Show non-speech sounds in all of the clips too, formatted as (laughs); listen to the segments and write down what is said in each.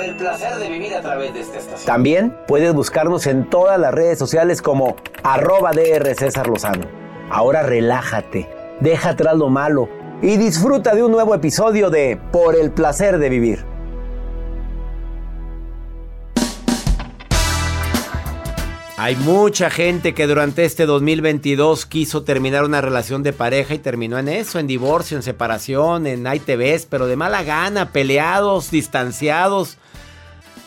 Por el placer de vivir a través de esta estación. También puedes buscarnos en todas las redes sociales como arroba DR César Lozano. Ahora relájate, deja atrás lo malo y disfruta de un nuevo episodio de Por el placer de vivir. Hay mucha gente que durante este 2022 quiso terminar una relación de pareja y terminó en eso, en divorcio, en separación, en ITVs, pero de mala gana, peleados, distanciados.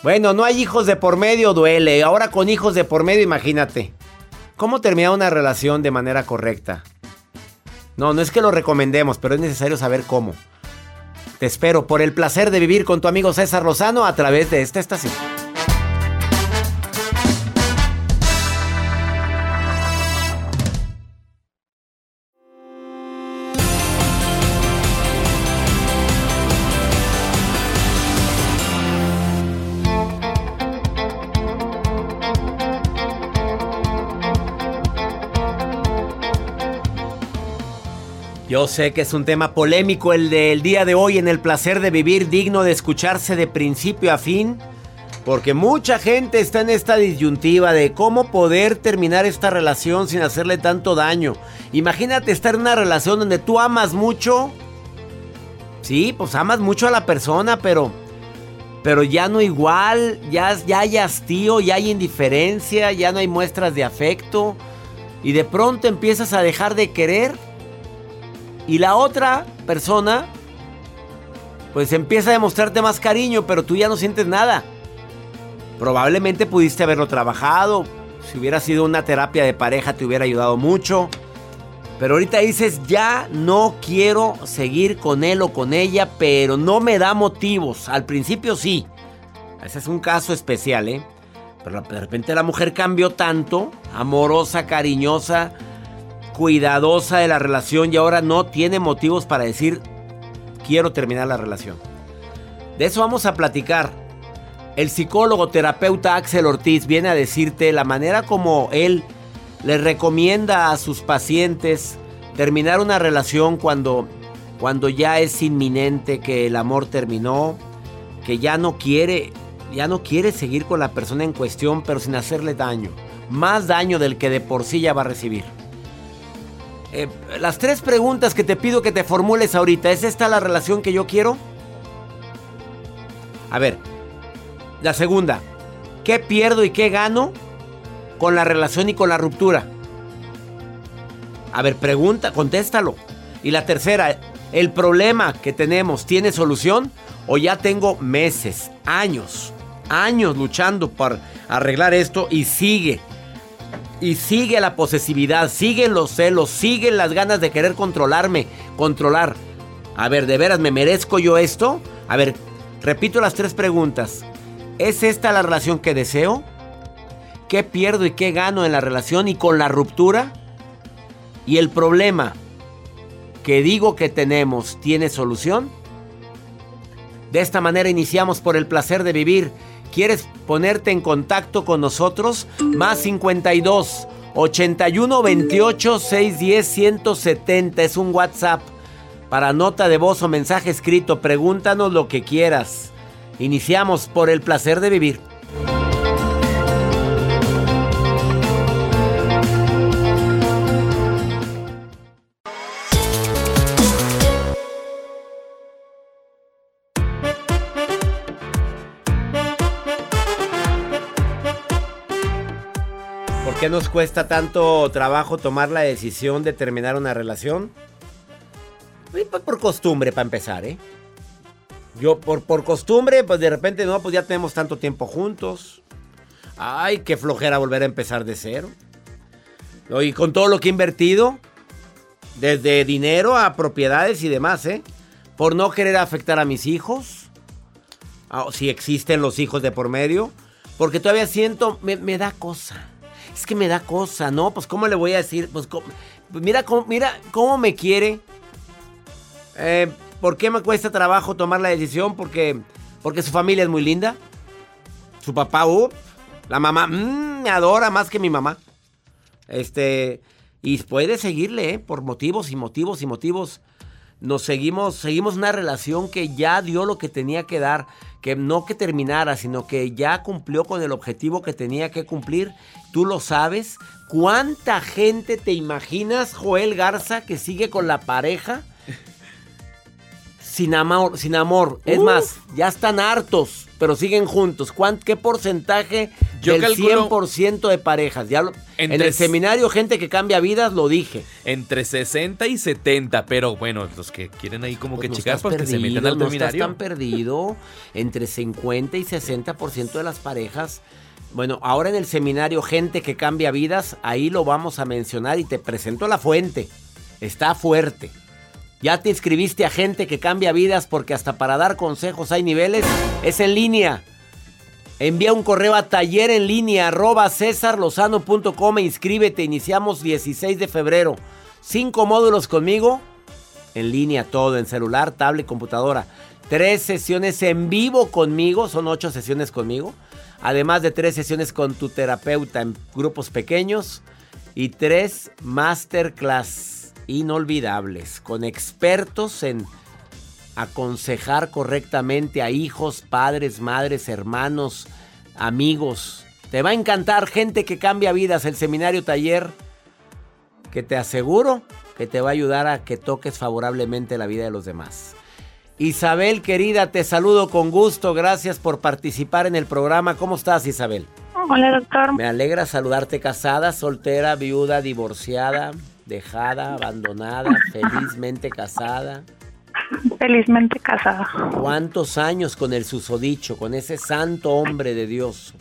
Bueno, no hay hijos de por medio, duele. Ahora con hijos de por medio, imagínate. ¿Cómo terminar una relación de manera correcta? No, no es que lo recomendemos, pero es necesario saber cómo. Te espero por el placer de vivir con tu amigo César Lozano a través de esta estación. Sé que es un tema polémico el del día de hoy en el placer de vivir, digno de escucharse de principio a fin, porque mucha gente está en esta disyuntiva de cómo poder terminar esta relación sin hacerle tanto daño. Imagínate estar en una relación donde tú amas mucho. Sí, pues amas mucho a la persona, pero pero ya no igual, ya, ya hay hastío, ya hay indiferencia, ya no hay muestras de afecto y de pronto empiezas a dejar de querer y la otra persona, pues empieza a demostrarte más cariño, pero tú ya no sientes nada. Probablemente pudiste haberlo trabajado. Si hubiera sido una terapia de pareja te hubiera ayudado mucho. Pero ahorita dices, ya no quiero seguir con él o con ella, pero no me da motivos. Al principio sí. Ese es un caso especial, ¿eh? Pero de repente la mujer cambió tanto, amorosa, cariñosa, cuidadosa de la relación y ahora no tiene motivos para decir quiero terminar la relación. De eso vamos a platicar. El psicólogo terapeuta Axel Ortiz viene a decirte la manera como él le recomienda a sus pacientes terminar una relación cuando cuando ya es inminente que el amor terminó, que ya no quiere, ya no quiere seguir con la persona en cuestión, pero sin hacerle daño, más daño del que de por sí ya va a recibir. Eh, las tres preguntas que te pido que te formules ahorita. ¿Es esta la relación que yo quiero? A ver, la segunda. ¿Qué pierdo y qué gano con la relación y con la ruptura? A ver, pregunta, contéstalo. Y la tercera, ¿el problema que tenemos tiene solución? ¿O ya tengo meses, años, años luchando para arreglar esto y sigue? Y sigue la posesividad, siguen los celos, siguen las ganas de querer controlarme, controlar. A ver, ¿de veras me merezco yo esto? A ver, repito las tres preguntas. ¿Es esta la relación que deseo? ¿Qué pierdo y qué gano en la relación y con la ruptura? ¿Y el problema que digo que tenemos tiene solución? De esta manera iniciamos por el placer de vivir. ¿Quieres ponerte en contacto con nosotros? Más 52 81 28 610 170 es un WhatsApp. Para nota de voz o mensaje escrito, pregúntanos lo que quieras. Iniciamos por el placer de vivir. Nos cuesta tanto trabajo tomar la decisión de terminar una relación? Pues por costumbre, para empezar, ¿eh? Yo, por, por costumbre, pues de repente, no, pues ya tenemos tanto tiempo juntos. Ay, qué flojera volver a empezar de cero. Y con todo lo que he invertido, desde dinero a propiedades y demás, ¿eh? Por no querer afectar a mis hijos. Ah, si existen los hijos de por medio. Porque todavía siento, me da cosa. Es que me da cosa, ¿no? Pues ¿cómo le voy a decir? Pues, mira, cómo, mira cómo me quiere. Eh, ¿Por qué me cuesta trabajo tomar la decisión? Porque, porque su familia es muy linda. Su papá, uh, la mamá, mm, me adora más que mi mamá. Este, y puede seguirle, ¿eh? por motivos y motivos y motivos. Nos seguimos, seguimos una relación que ya dio lo que tenía que dar, que no que terminara, sino que ya cumplió con el objetivo que tenía que cumplir. Tú lo sabes. ¿Cuánta gente te imaginas, Joel Garza, que sigue con la pareja? Sin amor, sin amor. Es Uh. más, ya están hartos, pero siguen juntos. ¿Cuán- ¿Qué porcentaje Yo del calculo- 100% de parejas? Ya lo- en el seminario Gente que cambia vidas lo dije. Entre 60 y 70, pero bueno, los que quieren ahí como Pues que no checar porque se meten al no seminario. tan perdido. Entre 50 y 60% de las parejas. Bueno, ahora en el seminario Gente que cambia vidas, ahí lo vamos a mencionar y te presento la fuente. Está fuerte. Ya te inscribiste a Gente que cambia vidas porque hasta para dar consejos hay niveles. Es en línea. Envía un correo a taller en línea arroba e inscríbete. Iniciamos 16 de febrero. Cinco módulos conmigo. En línea todo, en celular, tablet, computadora. Tres sesiones en vivo conmigo, son ocho sesiones conmigo. Además de tres sesiones con tu terapeuta en grupos pequeños. Y tres masterclass inolvidables con expertos en aconsejar correctamente a hijos, padres, madres, hermanos, amigos. Te va a encantar gente que cambia vidas, el seminario taller que te aseguro que te va a ayudar a que toques favorablemente la vida de los demás. Isabel, querida, te saludo con gusto. Gracias por participar en el programa. ¿Cómo estás, Isabel? Hola, doctor. Me alegra saludarte casada, soltera, viuda, divorciada, dejada, abandonada, felizmente casada. Felizmente casada. ¿Cuántos años con el susodicho, con ese santo hombre de Dios?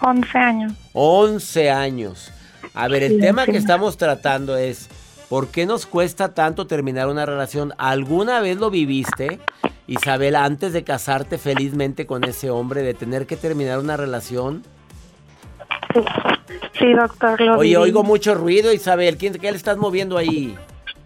11 años. 11 años. A ver, el Sí, tema sí. que estamos tratando es, ¿por qué nos cuesta tanto terminar una relación? ¿Alguna vez lo viviste, Isabel, antes de casarte felizmente con ese hombre, de tener que terminar una relación? Sí, doctor. Lo Oye, viví. oigo mucho ruido, Isabel. ¿Quién, ¿Qué le estás moviendo ahí?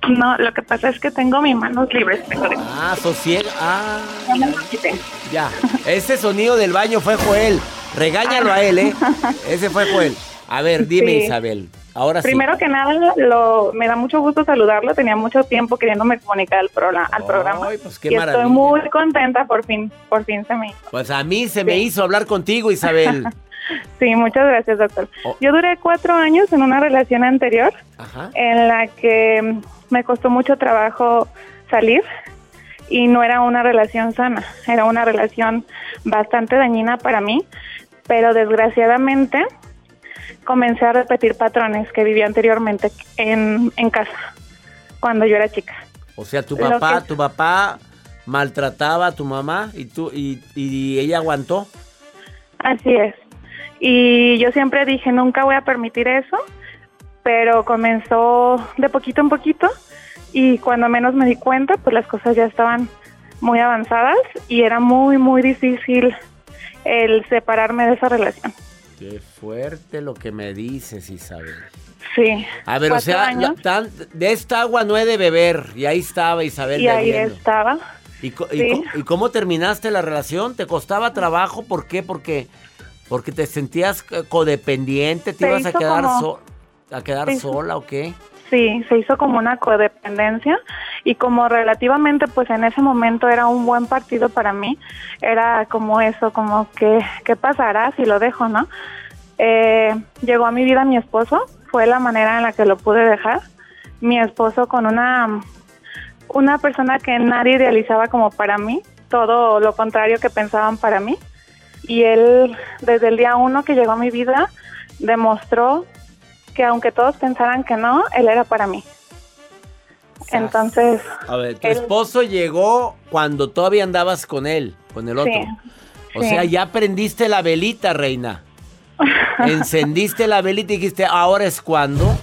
No, lo que pasa es que tengo mis manos libres. Ah, sosiega. Ah, Ya me lo quité. ya. Ese sonido del baño fue Joel. Regáñalo a él, ¿eh? (laughs) Ese fue Joel. A ver, dime, Sí. Isabel. Ahora sí. Primero que nada, lo, me da mucho gusto saludarlo. Tenía mucho tiempo queriéndome comunicar al, programa, al programa. Pues qué y maravilla. estoy muy contenta, por fin, por fin se me hizo. Pues a mí se me hizo hablar contigo, Isabel. (laughs) Sí, muchas gracias, doctor. Oh. Yo duré cuatro años en una relación anterior Ajá. en la que me costó mucho trabajo salir y no era una relación sana, era una relación bastante dañina para mí, pero desgraciadamente comencé a repetir patrones que vivía anteriormente en, en casa cuando yo era chica. O sea, tu papá, que- tu papá maltrataba a tu mamá y tú y, y ella aguantó. Así es. Y yo siempre dije, nunca voy a permitir eso, pero comenzó de poquito en poquito y cuando menos me di cuenta, pues las cosas ya estaban muy avanzadas y era muy, muy difícil el separarme de esa relación. Qué fuerte lo que me dices, Isabel. Sí. A ver, o sea, años, la- tan- de esta agua no he de beber. Y ahí estaba Isabel y ahí estaba. ¿Y, co- y Sí. co- y cómo terminaste la relación? ¿Te costaba trabajo? ¿Por qué? Porque, porque te sentías codependiente, te ibas a quedar, como- so- a quedar sola o qué? Sí, se hizo como una codependencia y como relativamente pues en ese momento era un buen partido para mí, era como eso, como que qué pasará si lo dejo, ¿no? Eh, llegó a mi vida mi esposo, fue la manera en la que lo pude dejar. Mi esposo con una una persona que nadie idealizaba como para mí, todo lo contrario que pensaban para mí. Y él, desde el día uno que llegó a mi vida, demostró que aunque todos pensaran que no, él era para mí. Entonces, A ver, tu él- esposo llegó cuando todavía andabas con él, con el otro. Sí, o sí. sea, ya prendiste la velita, reina. (laughs) Encendiste la velita y dijiste, ahora es cuando.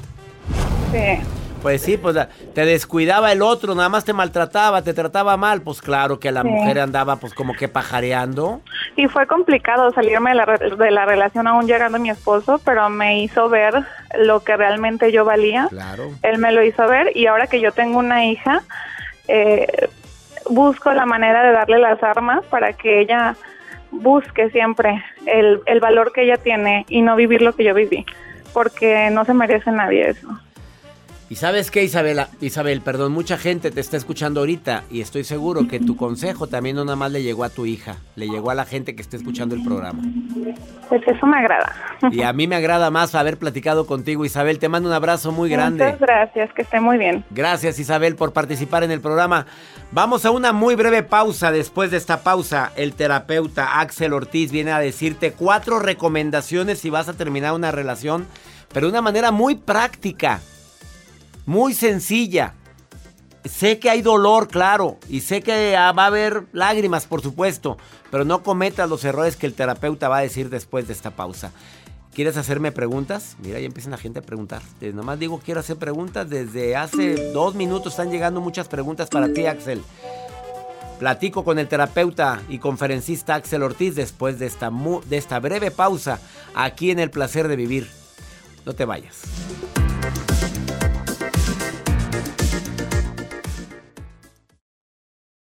sí, Pues sí, pues la- te descuidaba el otro, nada más te maltrataba, te trataba mal. Pues claro que la Sí. mujer andaba pues como que pajareando. y fue complicado salirme de la, de la relación aún llegando mi esposo, pero me hizo ver lo que realmente yo valía. Claro. Él me lo hizo ver y ahora que yo tengo una hija, eh, busco la manera de darle las armas para que ella busque siempre el, el valor que ella tiene y no vivir lo que yo viví, porque no se merece nadie eso. Y sabes qué, Isabela, Isabel, perdón, mucha gente te está escuchando ahorita y estoy seguro que tu consejo también no nada más le llegó a tu hija, le llegó a la gente que esté escuchando el programa. Pues eso me agrada. Y a mí me agrada más haber platicado contigo, Isabel. Te mando un abrazo muy grande. Muchas gracias, que esté muy bien. Gracias Isabel por participar en el programa. Vamos a una muy breve pausa. Después de esta pausa, el terapeuta Axel Ortiz viene a decirte cuatro recomendaciones si vas a terminar una relación, pero de una manera muy práctica, muy sencilla. Sé que hay dolor, claro, y sé que ah, va a haber lágrimas, por supuesto, pero no cometas los errores que el terapeuta va a decir después de esta pausa. ¿Quieres hacerme preguntas? Mira, ya empiezan la gente a preguntar. Te- nomás digo, quiero hacer preguntas. Desde hace dos minutos están llegando muchas preguntas para ti, Axel. Platico con el terapeuta y conferencista Axel Ortiz después de esta breve pausa aquí en El Placer de Vivir. No te vayas.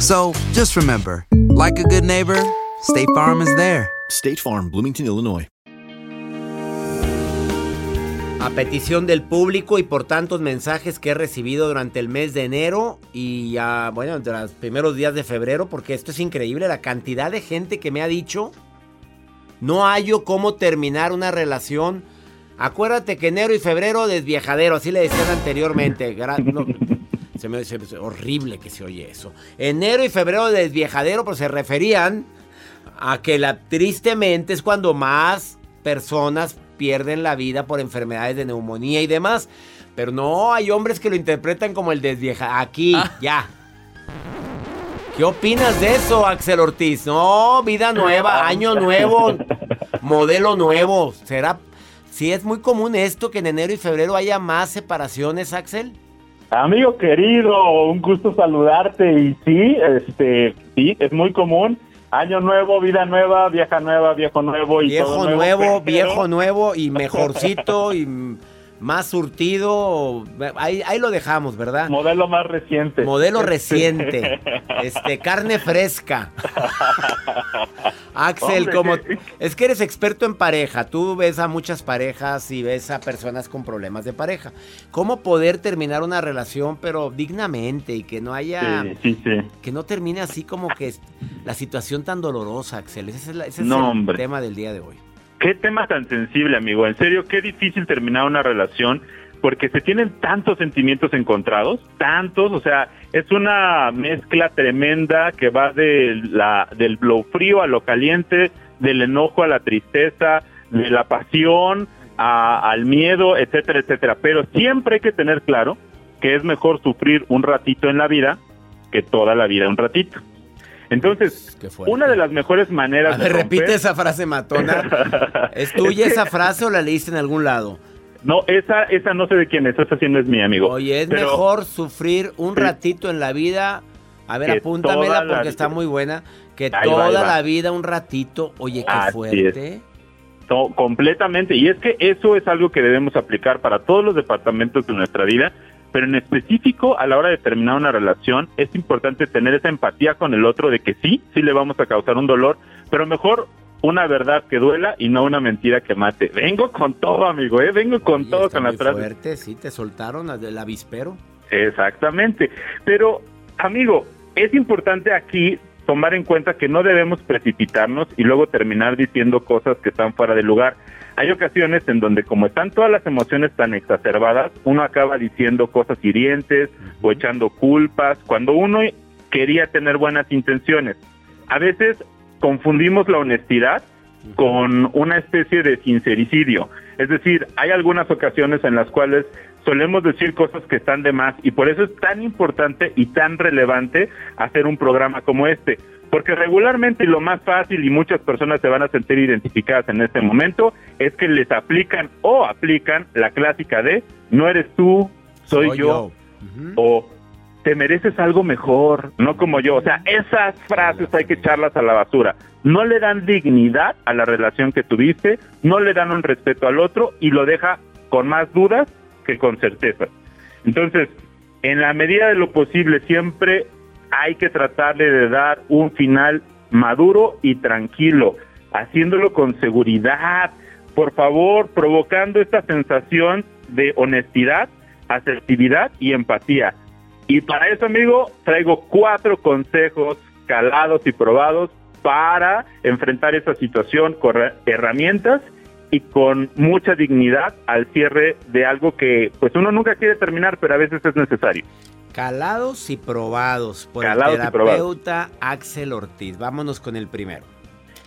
So just remember, like a good neighbor, State Farm is there. State Farm, Bloomington, Illinois. A petición del público y por tantos mensajes que he recibido durante el mes de enero y ya, bueno, de los primeros días de febrero, porque esto es increíble, la cantidad de gente que me ha dicho, no hallo cómo terminar una relación. Acuérdate que enero y febrero desviejadero, así le decían anteriormente. No, se me se- horrible que se oye eso. Enero y febrero desviejadero, pues se referían a que la, tristemente es cuando más personas pierden la vida por enfermedades de neumonía y demás. Pero no, hay hombres que lo interpretan como el desvieja. Aquí, ya. ¿Qué opinas de eso, Axel Ortiz? No, vida nueva, año (laughs) nuevo, modelo nuevo. ¿Será? Si es muy común esto que en enero y febrero haya más separaciones, Axel. Amigo querido, un gusto saludarte y sí, este, sí, es muy común. Año nuevo, vida nueva, vieja nueva, viejo nuevo y viejo todo nuevo, pero- viejo nuevo y mejorcito y más surtido. Ahí, ahí lo dejamos, ¿verdad? Modelo más reciente. Modelo (laughs) reciente. Este, carne fresca. (laughs) Axel, Hombre, como que- es que eres experto en pareja, tú ves a muchas parejas y ves a personas con problemas de pareja. ¿Cómo poder terminar una relación pero dignamente y que no haya Sí, sí, sí. que no termine así como que la situación tan dolorosa, Axel? Ese es, la- ese es No, el hombre. tema del día de hoy. Qué tema tan sensible, amigo. En serio, qué difícil terminar una relación porque se tienen tantos sentimientos encontrados, tantos, o sea, es una mezcla tremenda que va de la, del lo frío a lo caliente, del enojo a la tristeza, de la pasión a- al miedo, etcétera, etcétera. Pero siempre hay que tener claro que es mejor sufrir un ratito en la vida que toda la vida un ratito. Entonces, una de las mejores maneras A ver, de repite esa frase matona. (laughs) ¿Es tuya esa frase o la leíste en algún lado? No, esa, esa no sé de quién es, esa sí no es mi amigo. Oye, es Pero- mejor sufrir un ratito en la vida. A ver, apúntamela la porque está muy buena. Que Ahí va, toda ahí va. la vida un ratito. Oye, qué Así fuerte. es. No, completamente. Y es que eso es algo que debemos aplicar para todos los departamentos de nuestra vida, pero en específico a la hora de terminar una relación es importante tener esa empatía con el otro de que sí, sí le vamos a causar un dolor, pero mejor una verdad que duela y no una mentira que mate. Vengo con todo, amigo, ¿eh? Vengo con todo Está con las muy frases. fuerte, sí, te soltaron la del avispero. Exactamente. Pero, amigo, es importante aquí tomar en cuenta que no debemos precipitarnos y luego terminar diciendo cosas que están fuera de lugar. Hay ocasiones en donde como están todas las emociones tan exacerbadas, uno acaba diciendo cosas hirientes o echando culpas, cuando uno quería tener buenas intenciones. A veces confundimos la honestidad con una especie de sincericidio. Es decir, hay algunas ocasiones en las cuales solemos decir cosas que están de más y por eso es tan importante y tan relevante hacer un programa como este. Porque regularmente lo más fácil y muchas personas se van a sentir identificadas en este momento es que les aplican o aplican la clásica de no eres tú, soy, Soy yo, yo. o te mereces algo mejor, no como yo. O sea, esas frases hay que echarlas a la basura. No le dan dignidad a la relación que tuviste, no le dan un respeto al otro y lo deja con más dudas que con certezas. Entonces, en la medida de lo posible, siempre hay que tratarle de dar un final maduro y tranquilo, haciéndolo con seguridad, por favor, provocando esta sensación de honestidad, asertividad y empatía. Y para eso, amigo, traigo cuatro consejos calados y probados para enfrentar esa situación con herramientas y con mucha dignidad al cierre de algo que pues uno nunca quiere terminar, pero a veces es necesario. Calados y probados por Calados el terapeuta Axel Ortiz. Vámonos con el primero.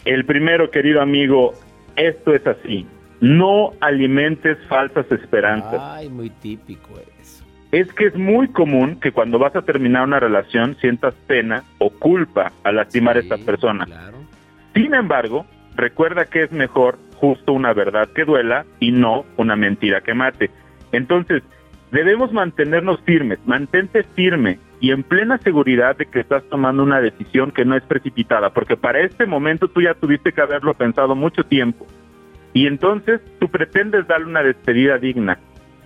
El primero, querido amigo, esto es así. No alimentes falsas esperanzas. Ay, muy típico eso. Es que es muy común que cuando vas a terminar una relación sientas pena o culpa al lastimar a esta persona. Sin embargo, recuerda que es mejor justo una verdad que duela y no una mentira que mate. Entonces, debemos mantenernos firmes, mantente firme y en plena seguridad de que estás tomando una decisión que no es precipitada, porque para este momento tú ya tuviste que haberlo pensado mucho tiempo. Y entonces tú pretendes darle una despedida digna.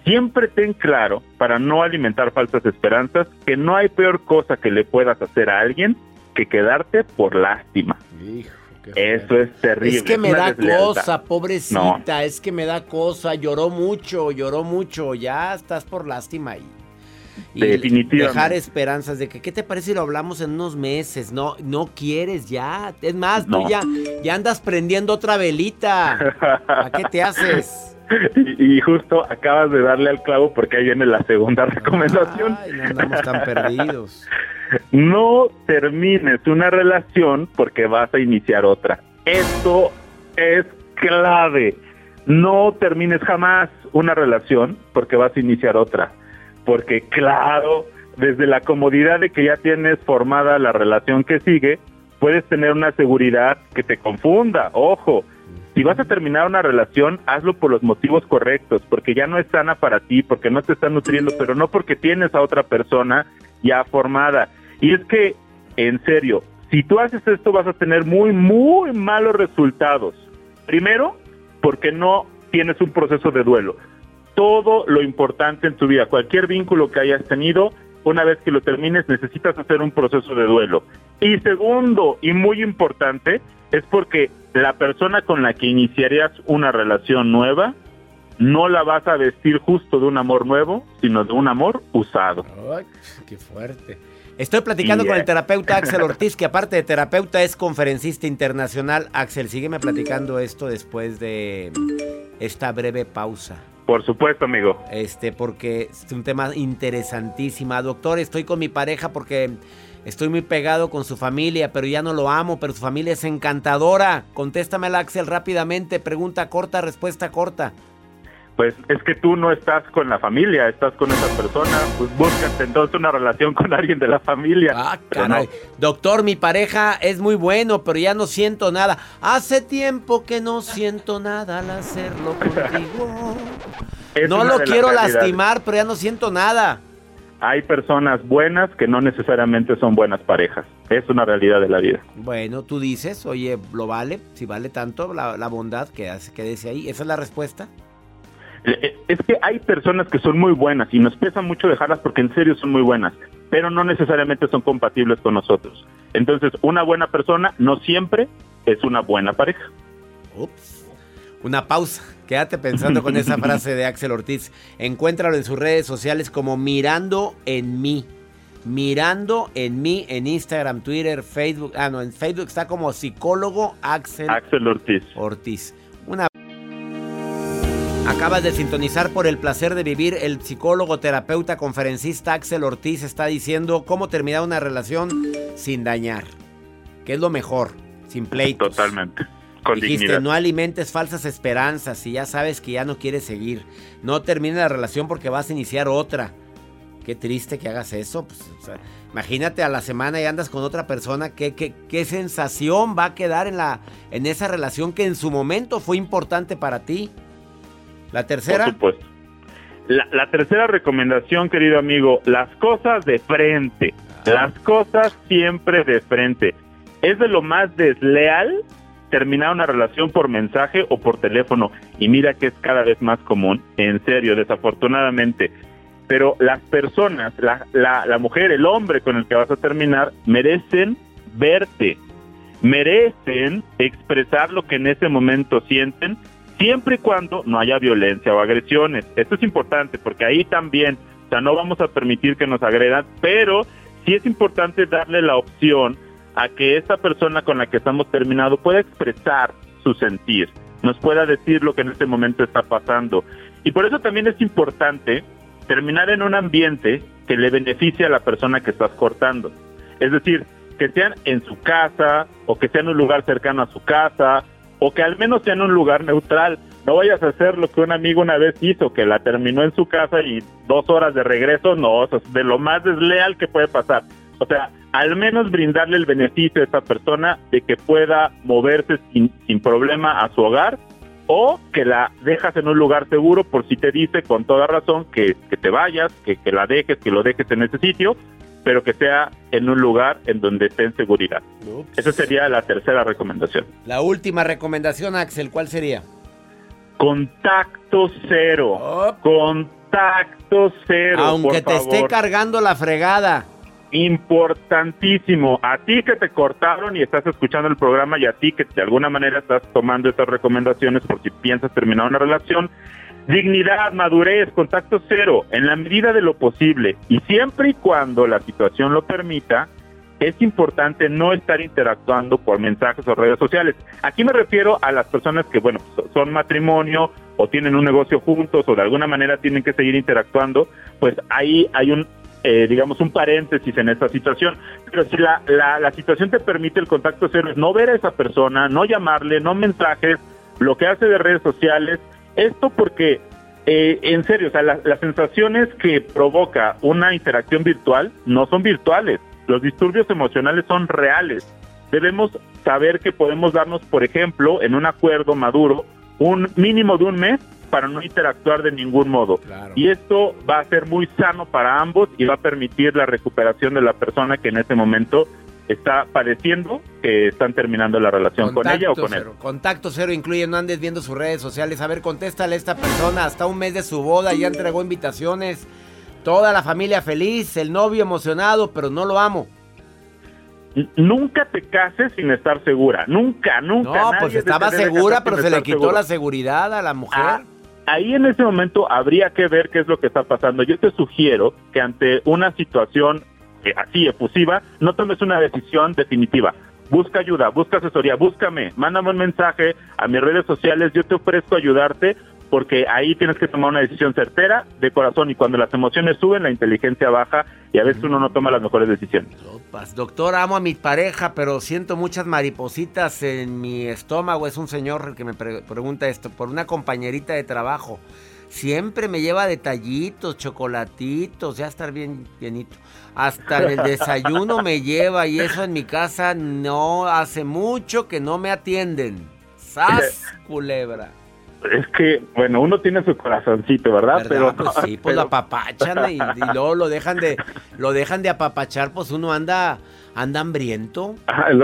Siempre ten claro, para no alimentar falsas esperanzas, que no hay peor cosa que le puedas hacer a alguien que quedarte por lástima. Eso es terrible. Es que me da deslealtad. cosa, pobrecita, es que me da cosa, lloró mucho, lloró mucho, ya estás por lástima ahí. Y Definitivamente. dejar esperanzas de que, ¿qué te parece si lo hablamos en unos meses? No, no quieres ya. Es más, No. tú ya, ya andas prendiendo otra velita. ¿A qué te haces? (laughs) Y, y justo acabas de darle al clavo porque ahí viene la segunda recomendación. Ay, no andamos tan perdidos. No termines una relación porque vas a iniciar otra. Esto es clave. No termines jamás una relación porque vas a iniciar otra. Porque claro, desde la comodidad de que ya tienes formada la relación que sigue, puedes tener una seguridad que te confunda. Ojo, si vas a terminar una relación, hazlo por los motivos correctos, porque ya no es sana para ti, porque no te está nutriendo, pero no porque tienes a otra persona ya formada. Y es que, en serio, si tú haces esto vas a tener muy, muy malos resultados. Primero, porque no tienes un proceso de duelo. Todo lo importante en tu vida, cualquier vínculo que hayas tenido, una vez que lo termines necesitas hacer un proceso de duelo. Y segundo, y muy importante, es porque la persona con la que iniciarías una relación nueva, no la vas a vestir justo de un amor nuevo, sino de un amor usado. Ay, qué fuerte. Estoy platicando con el terapeuta Axel (laughs) Ortiz, que aparte de terapeuta es conferencista internacional. Axel, sígueme platicando esto después de esta breve pausa. Por supuesto, amigo. Este, porque es un tema interesantísimo. Doctor, estoy con mi pareja porque estoy muy pegado con su familia, pero ya no lo amo, pero su familia es encantadora. Contéstame, Axel, rápidamente. Pregunta corta, respuesta corta pues es que tú no estás con la familia, estás con esa persona, pues búscate entonces una relación con alguien de la familia. Ah, caray. Doctor, mi pareja es muy bueno, pero ya no siento nada. Hace tiempo que no siento nada al hacerlo (laughs) contigo. no lo quiero lastimar, pero ya no siento nada. Hay personas buenas que no necesariamente son buenas parejas. Es una realidad de la vida. Bueno, tú dices, oye, ¿lo vale? Si vale tanto la, la bondad que hace, quédese ahí. ¿Esa es la respuesta? Eh, eh, es que hay personas que son muy buenas y nos pesa mucho dejarlas porque en serio son muy buenas, pero no necesariamente son compatibles con nosotros. Entonces, una buena persona no siempre es una buena pareja. Ups. Una pausa. Quédate pensando con esa frase de Axel Ortiz. Encuéntralo en sus redes sociales como Mirando en mí. Mirando en mí en Instagram, Twitter, Facebook. Ah, no, en Facebook está como psicólogo Axel, Axel Ortiz. Ortiz. Una Acabas de sintonizar por el placer de vivir. El psicólogo, terapeuta, conferencista Axel Ortiz está diciendo cómo terminar una relación sin dañar. ¿Qué es lo mejor? Sin pleitos. Totalmente. Con Dijiste, no alimentes falsas esperanzas si ya sabes que ya no quieres seguir. No termines la relación porque vas a iniciar otra. Qué triste que hagas eso. Pues, imagínate a la semana y andas con otra persona. ¿Qué, qué, qué sensación va a quedar en, la, en esa relación que en su momento fue importante para ti? ¿La tercera? Por supuesto. La, tercera recomendación, querido amigo, las cosas de frente. Ah. Las cosas siempre de frente. Es de lo más desleal terminar una relación por mensaje o por teléfono. Y mira que es cada vez más común, en serio, desafortunadamente. Pero las personas, la, la, la mujer, el hombre con el que vas a terminar, merecen verte, merecen expresar lo que en ese momento sienten siempre y cuando no haya violencia o agresiones. Esto es importante porque ahí también, o sea, no vamos a permitir que nos agredan, pero sí es importante darle la opción a que esta persona con la que estamos terminado pueda expresar su sentir, nos pueda decir lo que en este momento está pasando. Y por eso también es importante terminar en un ambiente que le beneficie a la persona que estás cortando. Es decir, que sean en su casa o que sea en un lugar cercano a su casa o que al menos sea en un lugar neutral. No vayas a hacer lo que un amigo una vez hizo, que la terminó en su casa y dos horas de regreso, no, eso es de lo más desleal que puede pasar. O sea, al menos brindarle el beneficio a esa persona de que pueda moverse sin, sin problema a su hogar o que la dejas en un lugar seguro por si te dice con toda razón que, que te vayas, que, que la dejes, que lo dejes en ese sitio, pero que sea en un lugar en donde esté en seguridad. Esa sería la tercera recomendación. La última recomendación, Axel, ¿cuál sería? Contacto cero. Contacto cero. Aunque te esté cargando la fregada. Importantísimo. A ti que te cortaron y estás escuchando el programa y a ti que de alguna manera estás tomando estas recomendaciones por si piensas terminar una relación, Dignidad, madurez, contacto cero, en la medida de lo posible y siempre y cuando la situación lo permita, es importante no estar interactuando por mensajes o redes sociales. Aquí me refiero a las personas que, bueno, son matrimonio o tienen un negocio juntos o de alguna manera tienen que seguir interactuando, pues ahí hay un, eh, digamos, un paréntesis en esta situación. Pero si la, la, la situación te permite el contacto cero, es no ver a esa persona, no llamarle, no mensajes, lo que hace de redes sociales, esto porque Eh, en serio, o sea, las, las sensaciones que provoca una interacción virtual no son virtuales. Los disturbios emocionales son reales. Debemos saber que podemos darnos, por ejemplo, en un acuerdo maduro, un mínimo de un mes para no interactuar de ningún modo. Y esto va a ser muy sano para ambos y va a permitir la recuperación de la persona que en ese momento está padeciendo que están terminando la relación con ella o con él. cero. Contacto cero incluye, no andes viendo sus redes sociales. A ver, contéstale a esta persona. Hasta un mes de su boda ya entregó invitaciones. Toda la familia feliz, el novio emocionado, pero no lo amo. Nunca te cases sin estar segura. Nunca, nunca. No, pues estaba segura, pero se le quitó la seguridad a la mujer. Ah, ahí en ese momento habría que ver qué es lo que está pasando. Yo te sugiero que ante una situación eh, así efusiva, no tomes una decisión definitiva. Busca ayuda, busca asesoría, búscame, mándame un mensaje a mis redes sociales, yo te ofrezco ayudarte porque ahí tienes que tomar una decisión certera, de corazón, y cuando las emociones suben, la inteligencia baja y a veces uno no toma las mejores decisiones. Doctor, amo a mi pareja, pero siento muchas maripositas en mi estómago. Es un señor el que me pre- pregunta esto, por una compañerita de trabajo. Siempre me lleva detallitos, chocolatitos, ya estar bien llenito. Hasta en el desayuno me (laughs) lleva y eso en mi casa no hace mucho que no me atienden. ¡Sas, (laughs) culebra! Es que, bueno, uno tiene su corazoncito, ¿verdad? ¿Verdad? Pues no, sí, pues pero- lo apapachan y, y (laughs) luego lo dejan de lo dejan de apapachar, pues uno anda anda hambriento.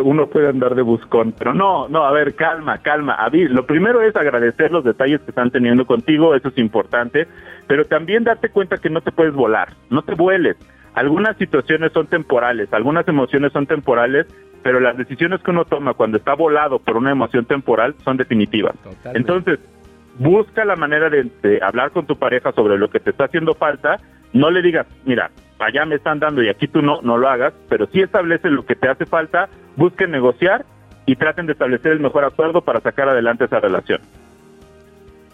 Uno puede andar de buscón, pero no, no, a ver, calma, calma. Avi, lo primero es agradecer los detalles que están teniendo contigo, eso es importante, pero también darte cuenta que no te puedes volar, no te vueles. Algunas situaciones son temporales, algunas emociones son temporales, pero las decisiones que uno toma cuando está volado por una emoción temporal son definitivas. Entonces, busca la manera de, de hablar con tu pareja sobre lo que te está haciendo falta. No le digas, mira, allá me están dando y aquí tú no, no lo hagas, pero sí establece lo que te hace falta, busquen negociar y traten de establecer el mejor acuerdo para sacar adelante esa relación.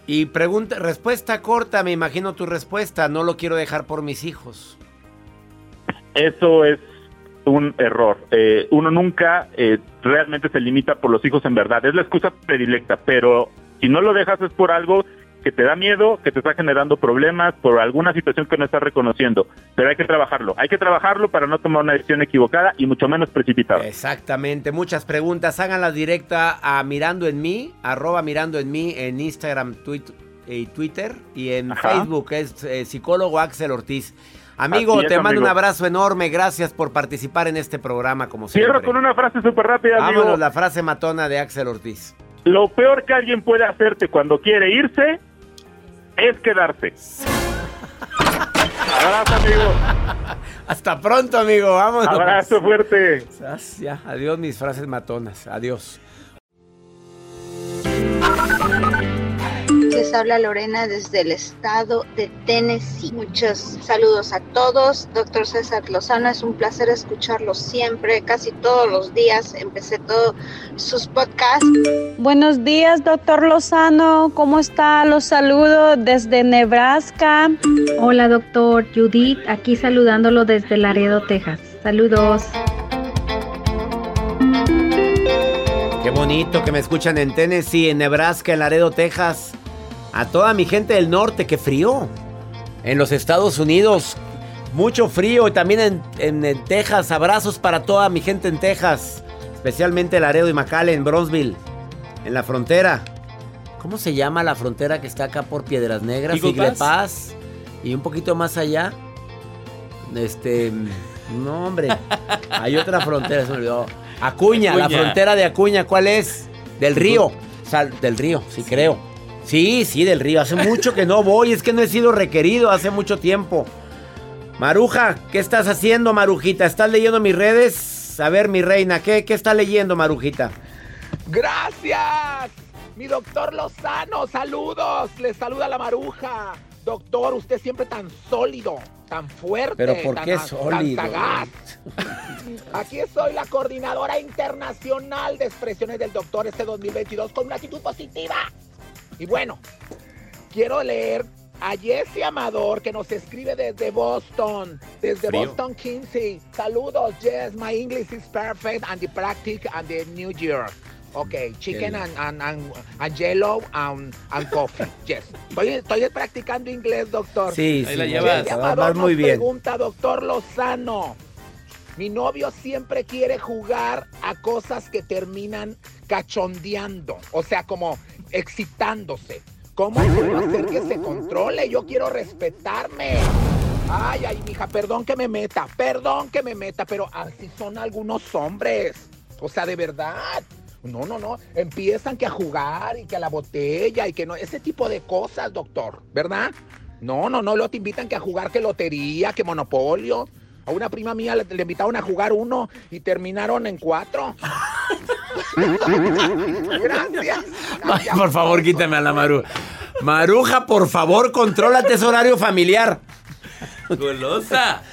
Y pregunta, respuesta corta, me imagino tu respuesta, no lo quiero dejar por mis hijos. Eso es un error. Eh, uno nunca eh, realmente se limita por los hijos en verdad. Es la excusa predilecta, pero si no lo dejas es por algo que te da miedo, que te está generando problemas, por alguna situación que no estás reconociendo. Pero hay que trabajarlo. Hay que trabajarlo para no tomar una decisión equivocada y mucho menos precipitada. Exactamente, muchas preguntas, háganlas directa a Mirando en mí, arroba Mirando en mí en Instagram, tuit- y Twitter y en Ajá. Facebook es eh, psicólogo Axel Ortiz. Amigo, es, te mando amigo. un abrazo enorme, gracias por participar en este programa como Cierro siempre. con una frase súper rápida, amigo. Vámonos, la frase matona de Axel Ortiz. Lo peor que alguien puede hacerte cuando quiere irse es quedarse. (laughs) Abrazo, amigo. Hasta pronto, amigo, vámonos. Abrazo fuerte. Ya, adiós mis frases matonas, adiós. Les habla Lorena desde el estado de Tennessee. Muchos saludos a todos. Doctor César Lozano, es un placer escucharlo siempre, casi todos los días. Empecé todos sus podcasts. Buenos días, doctor Lozano. ¿Cómo está? Los saludo desde Nebraska. Hola, doctor Judith, aquí saludándolo desde Laredo, Texas. Saludos. Qué bonito que me escuchan en Tennessee, en Nebraska, en Laredo, Texas. A toda mi gente del norte, qué frío. En los Estados Unidos, mucho frío. Y también en, en- en Texas, abrazos para toda mi gente en Texas. Especialmente Laredo y McAllen, Bronzeville, en la frontera. ¿Cómo se llama la frontera que está acá por Piedras Negras? Igle. Pass. Y un poquito más allá. Este. No, hombre. Hay otra frontera, se me olvidó. Acuña, la frontera de Acuña, ¿cuál es? Del río. Sal- del río, sí, creo. Sí, sí, del río. Hace mucho que no voy, es que no he sido requerido hace mucho tiempo. Maruja, ¿qué estás haciendo, Marujita? ¿Estás leyendo mis redes? A ver, mi reina, ¿qué, qué está leyendo, Marujita? Gracias. Mi doctor Lozano, saludos. Les saluda la maruja. Doctor, usted siempre tan sólido, tan fuerte. ¿Pero por tan qué tan sólido? sagaz. Aquí estoy, la coordinadora internacional de expresiones del doctor este 2022 con una actitud positiva. Y bueno, quiero leer a Jesse Amador que nos escribe desde Boston, desde Frío. Boston 15. Saludos, Jess. My English is perfect and the practice and the New Year. Ok, chicken and, and, and, and yellow and, and coffee. (laughs) Yes. Estoy, estoy practicando inglés, doctor. Sí, Ahí sí, la el llevas. llamador Llamador muy nos bien. pregunta, doctor Lozano. Mi novio siempre quiere jugar a cosas que terminan cachondeando, o sea, como excitándose. ¿Cómo puedo hacer que se controle? Yo quiero respetarme. Ay, ay, mija, perdón que me meta, perdón que me meta, pero así son algunos hombres. O sea, de verdad. No, no, no. Empiezan que a jugar y que a la botella y que no. Ese tipo de cosas, doctor, ¿verdad? No, no, no. Te invitan que a jugar que lotería, que monopolio. A una prima mía le, le invitaron a jugar uno y terminaron en cuatro. (laughs) Gracias. Ay, por favor, quítame a la Maru. Maruja, por favor, contrólate ese horario familiar. Golosa.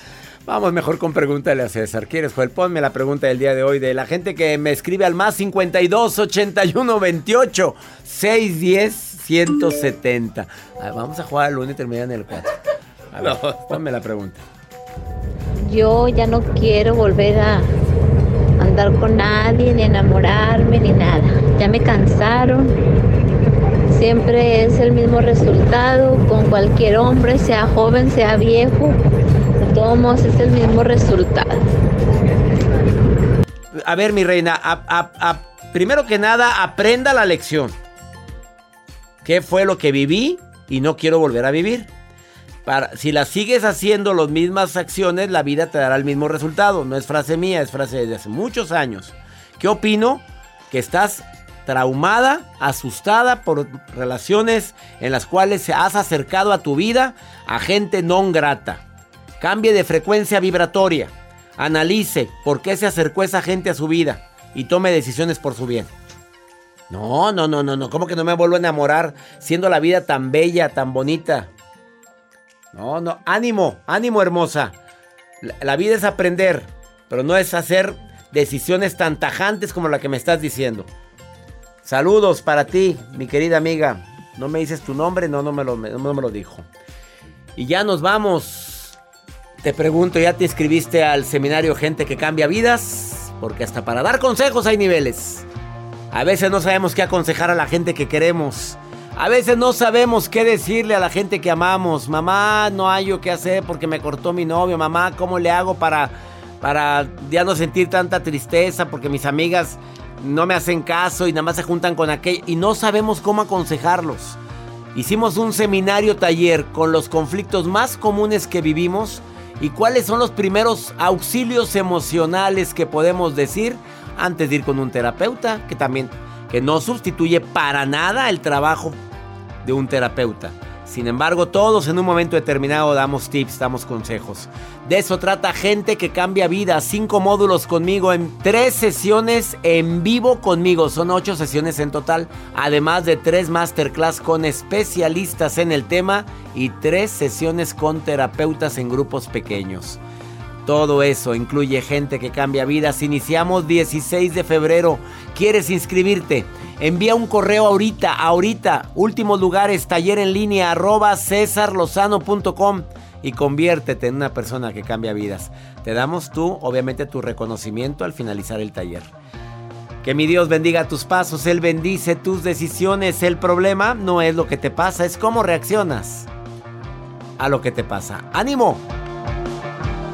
Vamos mejor con pregúntale a César. ¿Quieres, Joel? Ponme la pregunta del día de hoy de la gente que me escribe al más 52 81 28 610 170. Ah, vamos a jugar al lunes y terminar en el 4. A ver, ponme la pregunta. Yo ya no quiero volver a andar con nadie, ni enamorarme, ni nada. Ya me cansaron. Siempre es el mismo resultado con cualquier hombre, sea joven, sea viejo. Todos es el mismo resultado. A ver, mi reina, primero que nada, aprenda la lección. ¿Qué fue lo que viví y no quiero volver a vivir? Si la sigues haciendo las mismas acciones, la vida te dará el mismo resultado. No es frase mía, es frase de hace muchos años. ¿Qué opino? Que estás traumada, asustada por relaciones en las cuales has acercado a tu vida a gente no grata. Cambie de frecuencia vibratoria. Analice por qué se acercó esa gente a su vida y tome decisiones por su bien. No, no, no, no, no. ¿Cómo que no me vuelvo a enamorar siendo la vida tan bella, tan bonita? No, no. Ánimo, ánimo, hermosa. La, vida es aprender, pero no es hacer decisiones tan tajantes como la que me estás diciendo. Saludos para ti, mi querida amiga. No me dices tu nombre, no, no me lo, no me lo dijo. Y ya nos vamos. Te pregunto, ¿ya te inscribiste al seminario Gente que Cambia Vidas? Porque hasta para dar consejos hay niveles. A veces no sabemos qué aconsejar a la gente que queremos. A veces no sabemos qué decirle a la gente que amamos. Mamá, no hay yo qué hacer porque me cortó mi novio. Mamá, ¿cómo le hago para, para ya no sentir tanta tristeza? Porque mis amigas no me hacen caso y nada más se juntan con aquel. Y no sabemos cómo aconsejarlos. Hicimos un seminario taller con los conflictos más comunes que vivimos y cuáles son los primeros auxilios emocionales que podemos decir antes de ir con un terapeuta, que también que no sustituye para nada el trabajo de un terapeuta. Sin embargo, todos en un momento determinado damos tips, damos consejos. De eso trata gente que cambia vida. Cinco módulos conmigo en tres sesiones en vivo conmigo. Son ocho sesiones en total. Además de tres masterclass con especialistas en el tema y tres sesiones con terapeutas en grupos pequeños. Todo eso incluye gente que cambia vidas. Iniciamos 16 de febrero. ¿Quieres inscribirte? Envía un correo ahorita, ahorita. Últimos lugares, taller en línea, arroba cesarlozano.com y conviértete en una persona que cambia vidas. Te damos tú, obviamente, tu reconocimiento al finalizar el taller. Que mi Dios bendiga tus pasos, Él bendice tus decisiones. El problema no es lo que te pasa, es cómo reaccionas a lo que te pasa. ¡Ánimo!